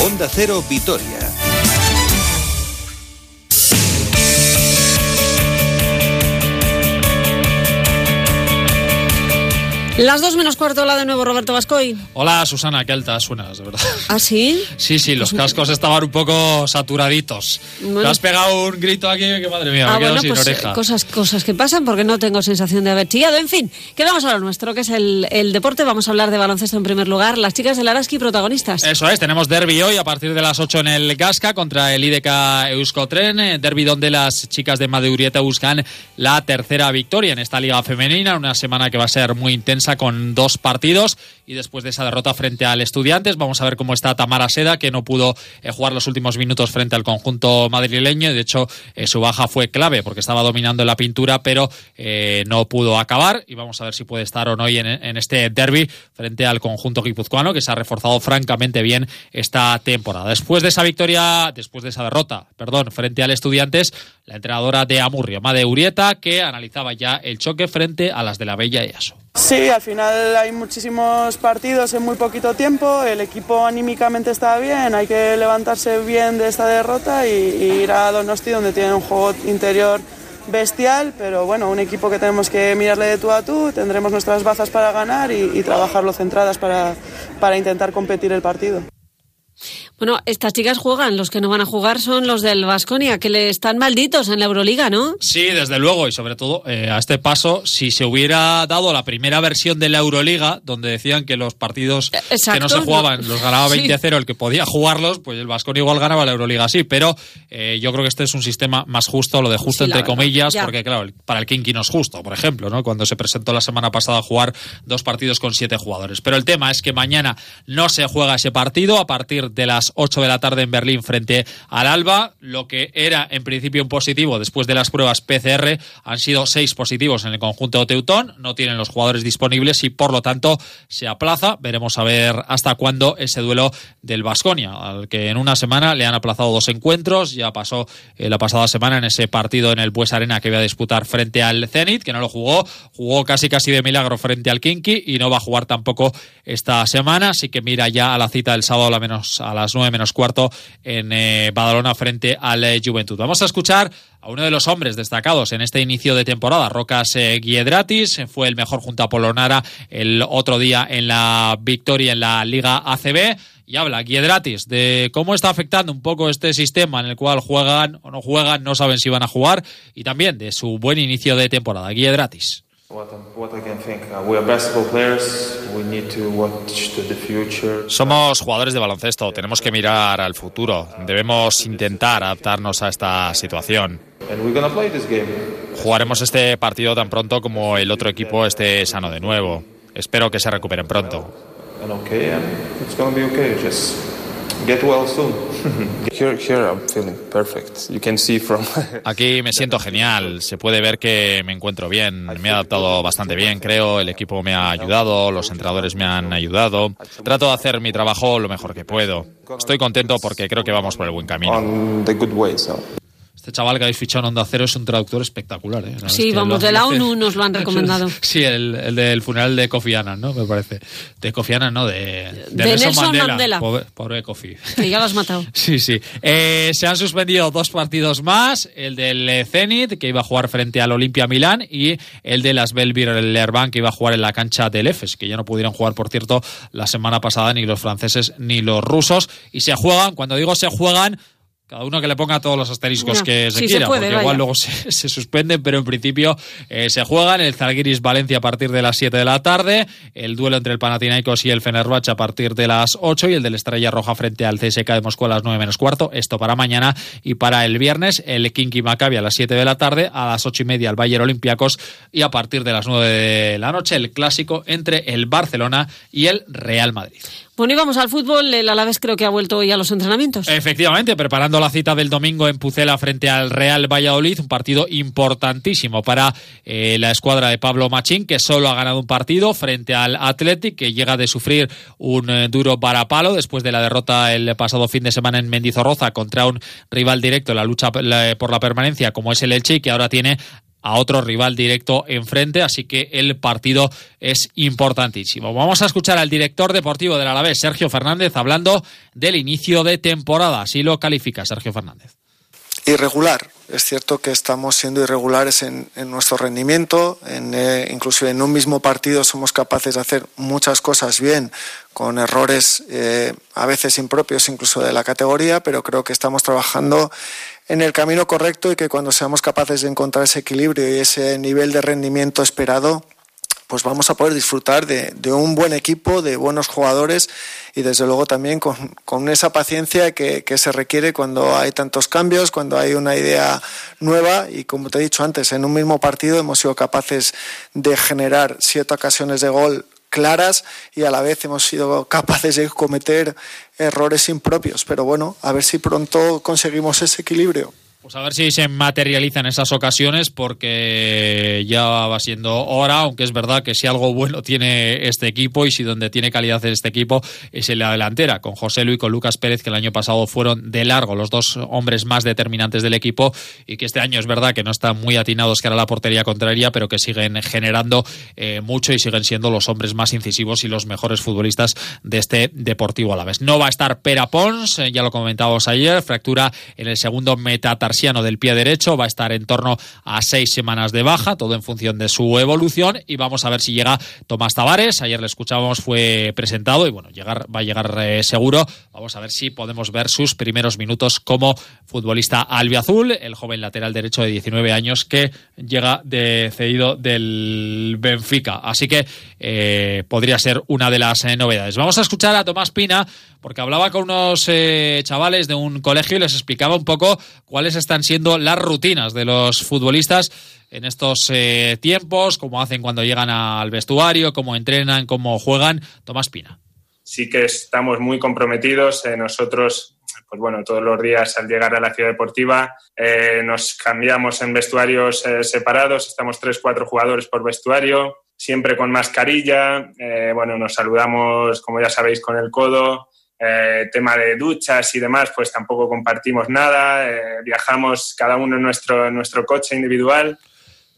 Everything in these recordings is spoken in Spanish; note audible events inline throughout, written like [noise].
Onda Cero Vitoria. Las dos menos cuarto, hola de nuevo, Roberto Vascoy. Hola, Susana, qué alta suenas, de verdad. ¿Ah, sí? Sí, sí, los cascos estaban un poco saturaditos. Bueno. Te has pegado un grito aquí que madre mía, Ah, me quedo bueno, sin pues oreja. cosas, cosas que pasan porque no tengo sensación de haber chillado. En fin, quedamos a lo nuestro, que es el, el deporte. Vamos a hablar de baloncesto en primer lugar. Las chicas del Araski protagonistas. Eso es, tenemos derby hoy a partir de las 8 en el Gasca contra el IDK Euskotren, derby donde las chicas de Madeurieta buscan la tercera victoria en esta liga femenina, una semana que va a ser muy intensa con dos partidos y después de esa derrota frente al Estudiantes vamos a ver cómo está Tamara Seda que no pudo eh, jugar los últimos minutos frente al conjunto madrileño de hecho eh, su baja fue clave porque estaba dominando la pintura pero eh, no pudo acabar y vamos a ver si puede estar o no hoy en, en este derby frente al conjunto guipuzcoano que se ha reforzado francamente bien esta temporada. Después de esa victoria, después de esa derrota, perdón, frente al Estudiantes, la entrenadora de Amurrio, Made Urieta, que analizaba ya el choque frente a las de la Bella EASO. Sí, al final hay muchísimos partidos en muy poquito tiempo, el equipo anímicamente está bien, hay que levantarse bien de esta derrota y, ir a Donosti donde tiene un juego interior bestial, pero bueno, un equipo que tenemos que mirarle de tú a tú, tendremos nuestras bazas para ganar y, y trabajarlo centradas para, para intentar competir el partido. Bueno, estas chicas juegan, los que no van a jugar son los del Vasconia, que le están malditos en la Euroliga, ¿no? Sí, desde luego, y sobre todo eh, a este paso, si se hubiera dado la primera versión de la Euroliga, donde decían que los partidos que no se jugaban no. los ganaba Sí. 20-0 el que podía jugarlos, pues el Vasconia igual ganaba la Euroliga, sí, pero eh, yo creo que este es un sistema más justo, lo de justo Sí, entre verdad, comillas, ya. porque claro, para el Kinky no es justo, por ejemplo, ¿no? Cuando se presentó la semana pasada a jugar dos partidos con siete jugadores. Pero el tema es que mañana no se juega ese partido a partir de las 8 de la tarde en Berlín frente al Alba. Lo que era en principio un positivo después de las pruebas PCR han sido seis positivos en el conjunto de Teutón. No tienen los jugadores disponibles y por lo tanto se aplaza. Veremos a ver hasta cuándo ese duelo del Vasconia, al que en una semana le han aplazado dos encuentros. Ya pasó eh, la pasada semana en ese partido en el Bues Arena que iba a disputar frente al Zenit, que no lo jugó. Jugó casi casi de milagro frente al Kinky y no va a jugar tampoco esta semana. Así que mira ya a la cita del sábado a, la menos, a las nueve menos cuarto en eh, Badalona frente al eh, Juventud. Vamos a escuchar a uno de los hombres destacados en este inicio de temporada, Rocas eh, Guiedratis, eh, fue el mejor junto a Polonara el otro día en la victoria en la Liga ACB y habla Guiedratis de cómo está afectando un poco este sistema en el cual juegan o no juegan, no saben si van a jugar y también de su buen inicio de temporada. Guiedratis. Somos jugadores de baloncesto, tenemos que mirar al futuro, debemos intentar adaptarnos a esta situación. Jugaremos este partido tan pronto como el otro equipo esté sano de nuevo. Espero que se recuperen pronto. And okay, and it's gonna be okay. Just get well soon. [laughs] here, here I'm feeling perfect. You can see from. [laughs] Aquí me siento genial, se puede ver que me encuentro bien, me he adaptado bastante bien, creo, el equipo me ha ayudado, los entrenadores me han ayudado. Trato de hacer mi trabajo lo mejor que puedo. Estoy contento porque creo que vamos por el buen camino. Este chaval que habéis fichado en Onda Cero es un traductor espectacular, ¿eh? Sí, vamos, de la ONU nos lo han [laughs] recomendado. Sí, el, el del funeral de Kofi Annan, ¿no? Me parece. De Kofi Annan, no, de, De Nelson Mandela. Pobre, pobre Kofi. Que ya lo has matado. [laughs] Sí, sí. Eh, se han suspendido dos partidos más, el del Zenit, que iba a jugar frente al Olimpia Milán, y el de las Belvir Lerban, que iba a jugar en la cancha del EFES, que ya no pudieron jugar, por cierto, la semana pasada ni los franceses ni los rusos. Y se juegan, cuando digo se juegan, cada uno que le ponga todos los asteriscos que se quiera, puede, porque vaya. igual luego se, [laughs] se suspenden, pero en principio eh, se juegan el Zalgiris Valencia a partir de las 7 de la tarde, el duelo entre el Panathinaikos y el Fenerbahce a partir de las 8 y el del Estrella Roja frente al CSK de Moscú a las 9 menos cuarto. Esto para mañana y para el viernes el Kinky Maccabi a las 7 de la tarde, a las 8 y media el Bayern Olympiacos y a partir de las 9 de la noche el clásico entre el Barcelona y el Real Madrid. Bueno, y vamos al fútbol. El Alavés creo que ha vuelto hoy a los entrenamientos. Efectivamente, preparando la cita del domingo en Pucela frente al Real Valladolid, un partido importantísimo para eh, la escuadra de Pablo Machín, que solo ha ganado un partido frente al Athletic, que llega de sufrir un eh, duro varapalo después de la derrota el pasado fin de semana en Mendizorroza contra un rival directo en la lucha la- por la permanencia como es el Elche, que ahora tiene a otro rival directo enfrente, así que el partido es importantísimo. Vamos a escuchar al director deportivo del Alavés, Sergio Fernández, hablando del inicio de temporada. Así lo califica Sergio Fernández irregular. Es cierto que estamos siendo irregulares en, nuestro rendimiento, en, eh, inclusive en un mismo partido somos capaces de hacer muchas cosas bien, con errores eh, a veces impropios incluso de la categoría, pero creo que estamos trabajando en el camino correcto y que cuando seamos capaces de encontrar ese equilibrio y ese nivel de rendimiento esperado, pues vamos a poder disfrutar de, un buen equipo, de buenos jugadores y desde luego también con, esa paciencia que, se requiere cuando hay tantos cambios, cuando hay una idea nueva y como te he dicho antes, en un mismo partido hemos sido capaces de generar siete ocasiones de gol claras y a la vez hemos sido capaces de cometer errores impropios. Pero bueno, a ver si pronto conseguimos ese equilibrio. Pues a ver si se materializan esas ocasiones porque ya va siendo hora, aunque es verdad que si algo bueno tiene este equipo y si donde tiene calidad este equipo es en la delantera, con José Luis y con Lucas Pérez que el año pasado fueron de largo los dos hombres más determinantes del equipo y que este año es verdad que no están muy atinados que era la portería contraria, pero que siguen generando eh, mucho y siguen siendo los hombres más incisivos y los mejores futbolistas de este Deportivo a la vez. No va a estar Pera Pons, eh, ya lo comentábamos ayer, fractura en el segundo metatarsiano del pie derecho, va a estar en torno a seis semanas de baja, todo en función de su evolución y vamos a ver si llega Tomás Tavares, ayer le escuchábamos, fue presentado y bueno, llegar, va a llegar eh, seguro, vamos a ver si podemos ver sus primeros minutos como futbolista albiazul, el joven lateral derecho de 19 años que llega de cedido del Benfica, así que eh, podría ser una de las eh, novedades. Vamos a escuchar a Tomás Pina porque hablaba con unos chavales de un colegio y les explicaba un poco cuáles están siendo las rutinas de los futbolistas en estos eh, tiempos, cómo hacen cuando llegan al vestuario, cómo entrenan, cómo juegan. Tomás Pina. Sí que estamos muy comprometidos. Eh, nosotros, pues bueno, todos los días al llegar a la ciudad deportiva eh, nos cambiamos en vestuarios separados. Estamos tres, cuatro jugadores por vestuario, siempre con mascarilla. bueno, nos saludamos, como ya sabéis, con el codo. Eh, tema de duchas y demás, pues tampoco compartimos nada, eh, viajamos cada uno en nuestro, en nuestro coche individual.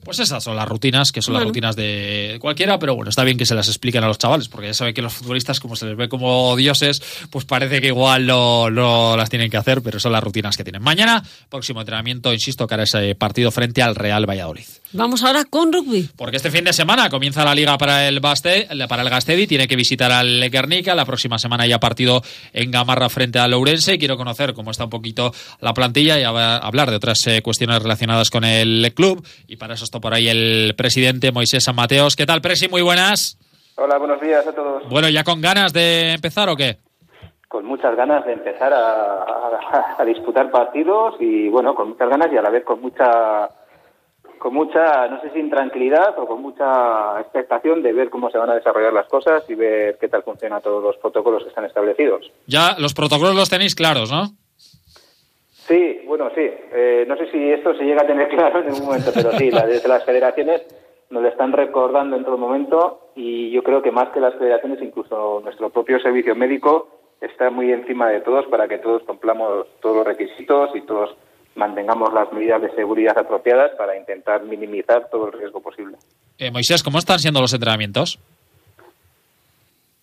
Pues esas son las rutinas, que son las rutinas de cualquiera, pero bueno, está bien que se las expliquen a los chavales, porque ya saben que los futbolistas, como se les ve como dioses, pues parece que igual no, las tienen que hacer, pero son las rutinas que tienen. Mañana, próximo entrenamiento, insisto, que hará ese partido frente al Real Valladolid. Vamos ahora con rugby. Porque este fin de semana comienza la liga para el, Baste, para el Gastedi, tiene que visitar al Guernica, la próxima semana ya partido en Gamarra frente al Lourense, quiero conocer cómo está un poquito la plantilla y hablar de otras eh, cuestiones relacionadas con el club, y para eso está por ahí el presidente Moisés San Mateos. ¿Qué tal, Presi? Muy buenas. Hola, buenos días a todos. Bueno, ¿ya con ganas de empezar o qué? Con muchas ganas de empezar a, disputar partidos y, bueno, con muchas ganas y a la vez con mucha con mucha, no sé si intranquilidad o con mucha expectación de ver cómo se van a desarrollar las cosas y ver qué tal funcionan todos los protocolos que están establecidos. Ya los protocolos los tenéis claros, ¿no? Sí, bueno, sí. Eh, no sé si esto se llega a tener [laughs] claro en un momento, pero sí, desde las federaciones nos lo están recordando en todo momento y yo creo que más que las federaciones, incluso nuestro propio servicio médico está muy encima de todos para que todos cumplamos todos los requisitos y todos mantengamos las medidas de seguridad apropiadas para intentar minimizar todo el riesgo posible. Eh, Moisés, ¿cómo están siendo los entrenamientos?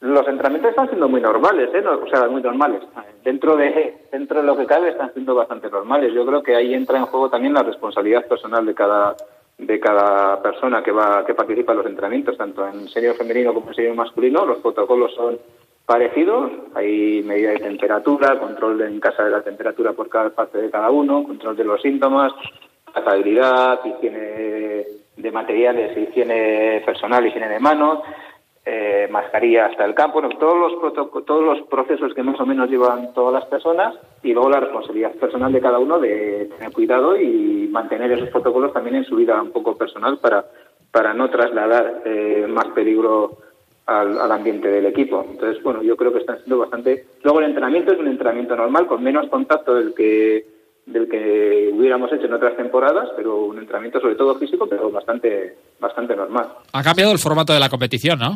Los entrenamientos están siendo muy normales, ¿eh? o sea, muy normales. Dentro de, dentro de lo que cabe están siendo bastante normales. Yo creo que ahí entra en juego también la responsabilidad personal de cada de cada persona que va que participa en los entrenamientos, tanto en serio femenino como en serio masculino. Los protocolos son parecidos. Hay medida de temperatura, control en casa de la temperatura por cada parte de cada uno, control de los síntomas, trazabilidad, higiene de materiales, higiene personal, higiene de manos eh, mascarilla hasta el campo, todos, los todos los procesos que más o menos llevan todas las personas y luego la responsabilidad personal de cada uno de tener cuidado y mantener esos protocolos también en su vida un poco personal para, para no trasladar eh, más peligro al, al, ambiente del equipo. Entonces, bueno, yo creo que están siendo bastante... Luego el entrenamiento es un entrenamiento normal, con menos contacto del que del que hubiéramos hecho en otras temporadas, pero un entrenamiento sobre todo físico, pero bastante, bastante normal. Ha cambiado el formato de la competición, ¿no?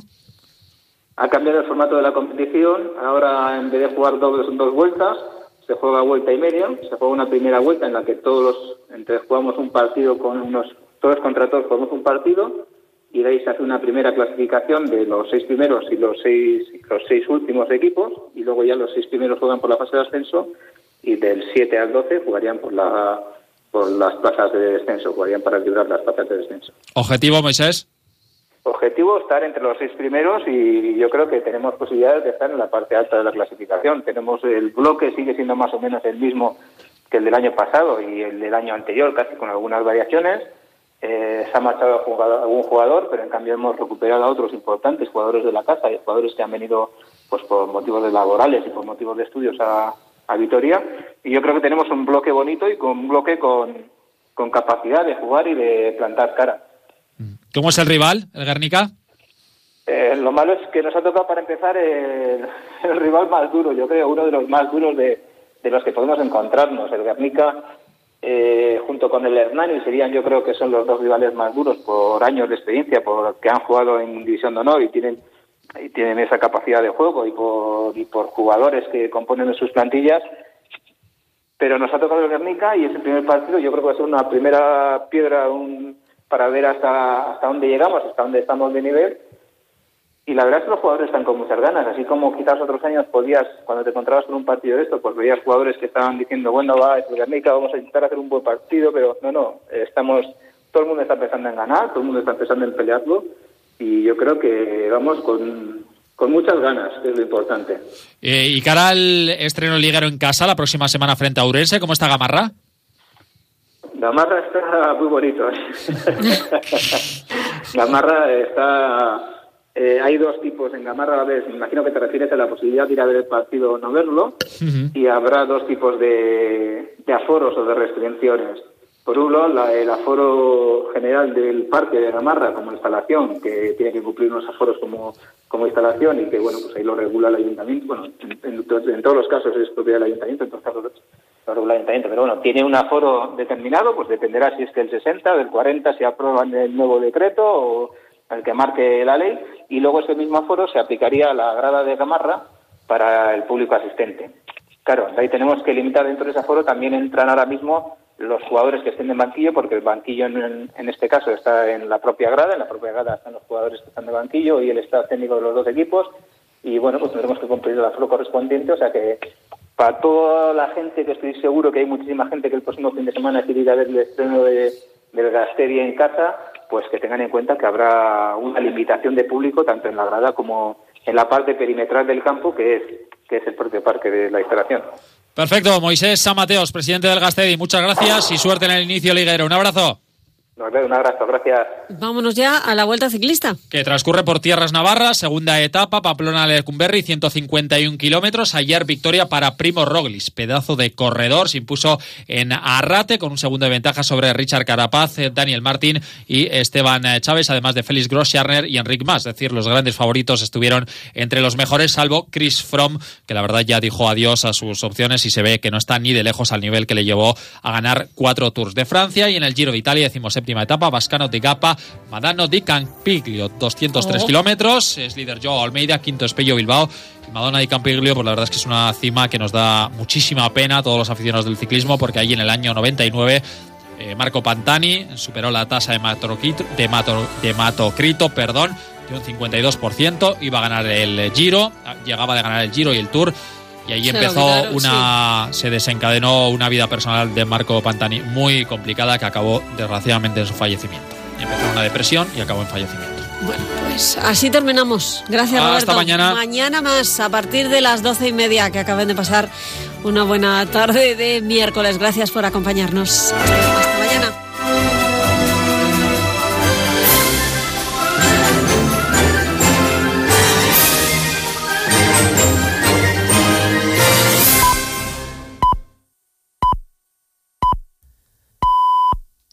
Ha cambiado el formato de la competición. Ahora, en vez de jugar dos, dos vueltas, se juega vuelta y media. Se juega una primera vuelta en la que todos los, entre jugamos un partido con unos todos contra todos jugamos un partido y de ahí se hace una primera clasificación de los seis primeros y los seis, los seis últimos equipos y luego ya los seis primeros juegan por la fase de ascenso y del 7 al 12 jugarían por la por las plazas de descenso, jugarían para librar las plazas de descenso. ¿Objetivo, Moisés? Objetivo estar entre los seis primeros y yo creo que tenemos posibilidades de estar en la parte alta de la clasificación. Tenemos el bloque sigue siendo más o menos el mismo que el del año pasado y el del año anterior, casi con algunas variaciones. Eh, se ha marchado algún jugador, pero en cambio hemos recuperado a otros importantes jugadores de la casa y jugadores que han venido pues por motivos laborales y por motivos de estudios a, a Vitoria. Y yo creo que tenemos un bloque bonito y con un bloque con, con capacidad de jugar y de plantar cara. ¿Cómo es el rival, el Guernica? Eh, lo malo es que nos ha tocado para empezar el, [laughs] el, rival más duro, yo creo, uno de los más duros de, de los que podemos encontrarnos. El Guernica, eh, junto con el Hernani, serían yo creo que son los dos rivales más duros por años de experiencia, porque han jugado en División de Honor y tienen, y tienen esa capacidad de juego y por, jugadores que componen sus plantillas. Pero nos ha tocado el Guernica y ese primer partido yo creo que va a ser una primera piedra, para ver hasta, hasta dónde llegamos, hasta dónde estamos de nivel. Y la verdad es que los jugadores están con muchas ganas, así como quizás otros años podías, cuando te encontrabas con un partido de esto, pues veías jugadores que estaban diciendo, bueno, va, es Guernica, vamos a intentar hacer un buen partido, pero no, no, estamos, todo el mundo está pensando en ganar, todo el mundo está pensando en pelearlo, y yo creo que vamos con, con muchas ganas, que es lo importante. Eh, y cara al estreno liguero en casa la próxima semana frente a Urense, ¿cómo está Gamarra? Gamarra está muy bonito. [laughs] Gamarra está. Eh, hay dos tipos en Gamarra. A ver, me imagino que te refieres a la posibilidad de ir a ver el partido o no verlo. Uh -huh. Y habrá dos tipos de, de, aforos o de restricciones. Por un lado, la, el aforo general del parque de Gamarra como instalación, que tiene que cumplir unos aforos como, como instalación y que, bueno, pues ahí lo regula el ayuntamiento. Bueno, en, en, en todos los casos es propiedad del ayuntamiento, en todos los casos el ayuntamiento, pero bueno, tiene un aforo determinado, pues dependerá si es que el 60 o del 40 se aprueban el nuevo decreto o el que marque la ley, y luego ese mismo aforo se aplicaría a la grada de Gamarra para el público asistente. Claro, ahí tenemos que limitar dentro de ese aforo, también entran ahora mismo los jugadores que estén en banquillo, porque el banquillo en, en, este caso está en la propia grada, en la propia grada están los jugadores que están de banquillo y el estado técnico de los dos equipos, y bueno, pues tendremos que cumplir el aforo correspondiente, o sea que para toda la gente, que estoy seguro que hay muchísima gente que el próximo fin de semana quiere ir a ver el estreno de, del Gasteri en casa, pues que tengan en cuenta que habrá una limitación de público tanto en la grada como en la parte perimetral del campo, que es, que es el propio parque de la instalación. Perfecto, Moisés San Mateos, presidente del Gastedi, muchas gracias y suerte en el inicio liguero. Un abrazo. Un abrazo, gracias. Vámonos ya a la vuelta ciclista. Que transcurre por tierras navarras, segunda etapa, Pamplona-Lecumberri, 151 kilómetros. Ayer victoria para Primo Roglis, pedazo de corredor. Se impuso en Arrate con un segundo de ventaja sobre Richard Carapaz, Daniel Martín y Esteban Chávez, además de Félix Groscharner y Enric Mas. Es decir, los grandes favoritos estuvieron entre los mejores, salvo Chris Fromm, que la verdad ya dijo adiós a sus opciones y se ve que no está ni de lejos al nivel que le llevó a ganar cuatro Tours de Francia. Y en el Giro de Italia, decimos séptima etapa, Vascano de Gapa, Madano di Campiglio, 203 oh. kilómetros, es líder Joao Almeida, quinto es Pello Bilbao, Madonna di Campiglio, pues la verdad es que es una cima que nos da muchísima pena a todos los aficionados del ciclismo, porque ahí en el año 99 eh, Marco Pantani superó la tasa de, matrocrito, de, mato, de matocrito, perdón, de un 52%, iba a ganar el Giro, llegaba de ganar el Giro y el Tour, y ahí se empezó una sí. se desencadenó una vida personal de Marco Pantani muy complicada que acabó desgraciadamente en su fallecimiento. Empezó una depresión y acabó en fallecimiento. Bueno, pues así terminamos. Gracias, Hasta Roberto. mañana. Mañana más, a partir de las doce y media, que acaben de pasar una buena tarde de miércoles. Gracias por acompañarnos. Hasta mañana.